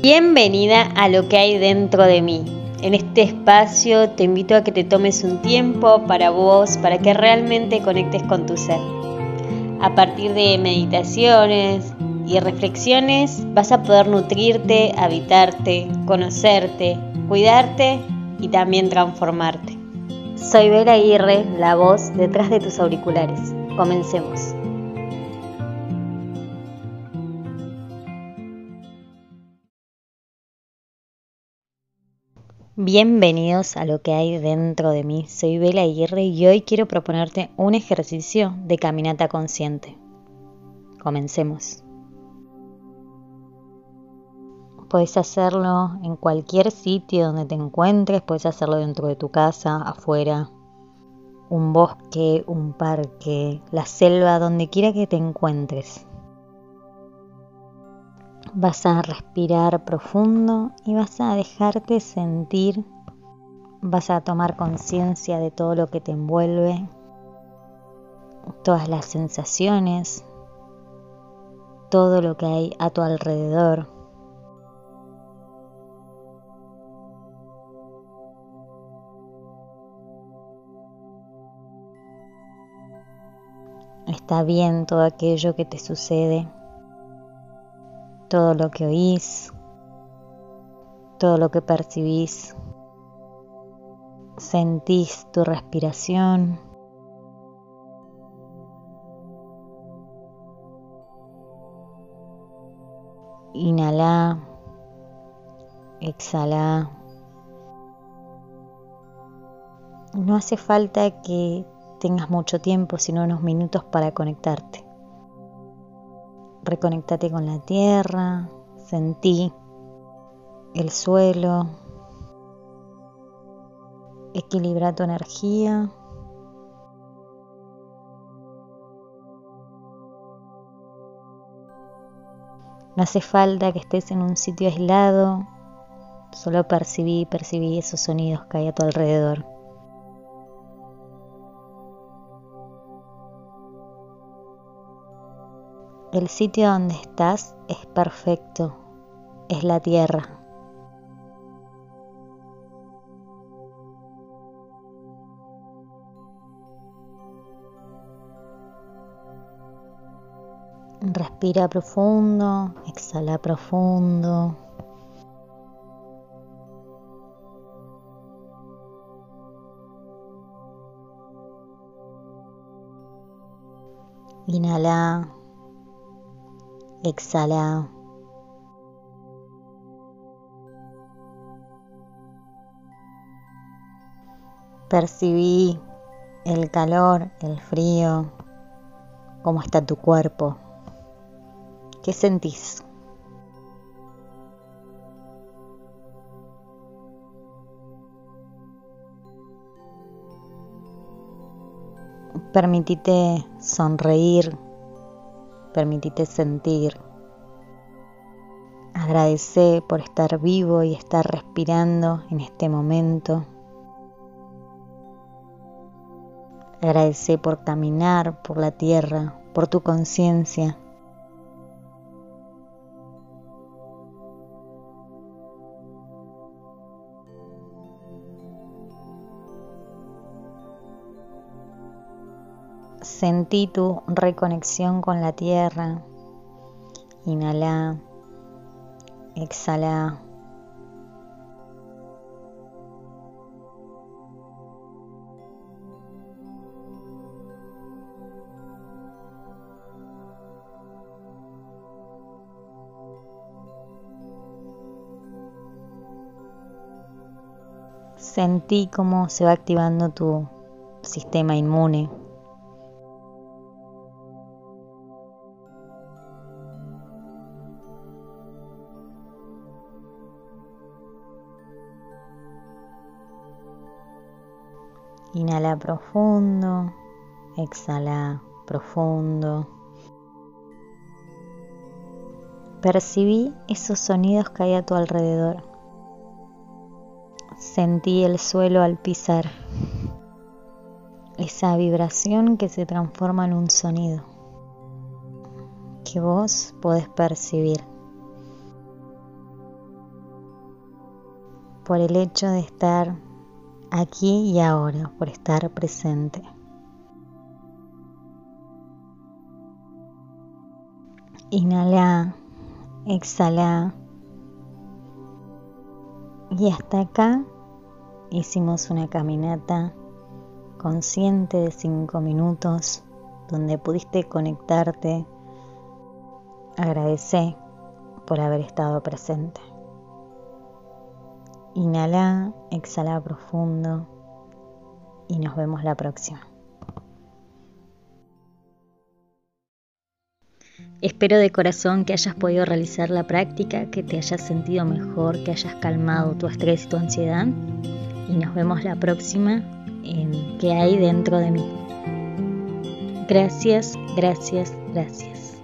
Bienvenida a lo que hay dentro de mí. En este espacio te invito a que te tomes un tiempo para vos, para que realmente conectes con tu ser. A partir de meditaciones y reflexiones vas a poder nutrirte, habitarte, conocerte, cuidarte y también transformarte. Soy Vera Aguirre, la voz detrás de tus auriculares. Comencemos. Bienvenidos a lo que hay dentro de mí. Soy Bela Aguirre y hoy quiero proponerte un ejercicio de caminata consciente. Comencemos. Puedes hacerlo en cualquier sitio donde te encuentres, puedes hacerlo dentro de tu casa, afuera, un bosque, un parque, la selva, donde quiera que te encuentres. Vas a respirar profundo y vas a dejarte sentir, vas a tomar conciencia de todo lo que te envuelve, todas las sensaciones, todo lo que hay a tu alrededor. Está bien todo aquello que te sucede todo lo que oís, todo lo que percibís. Sentís tu respiración. Inhala, exhala. No hace falta que tengas mucho tiempo, sino unos minutos para conectarte. Reconectate con la tierra, sentí el suelo, equilibra tu energía. No hace falta que estés en un sitio aislado, solo percibí, percibí esos sonidos que hay a tu alrededor. El sitio donde estás es perfecto, es la tierra. Respira profundo, exhala profundo. Inhala. Exhala. Percibí el calor, el frío, cómo está tu cuerpo. ¿Qué sentís? Permitite sonreír permitite sentir. Agradece por estar vivo y estar respirando en este momento. Agradece por caminar por la tierra, por tu conciencia. Sentí tu reconexión con la tierra. Inhala, exhala. Sentí cómo se va activando tu sistema inmune. Inhala profundo, exhala profundo. Percibí esos sonidos que hay a tu alrededor. Sentí el suelo al pisar. Esa vibración que se transforma en un sonido que vos podés percibir. por el hecho de estar aquí y ahora, por estar presente. Inhala, exhala. Y hasta acá hicimos una caminata consciente de cinco minutos donde pudiste conectarte. Agradece por haber estado presente. Inhala, exhala profundo y nos vemos la próxima. Espero de corazón que hayas podido realizar la práctica, que te hayas sentido mejor, que hayas calmado tu estrés y tu ansiedad. Y nos vemos la próxima en ¿Qué hay dentro de mí? Gracias, gracias, gracias.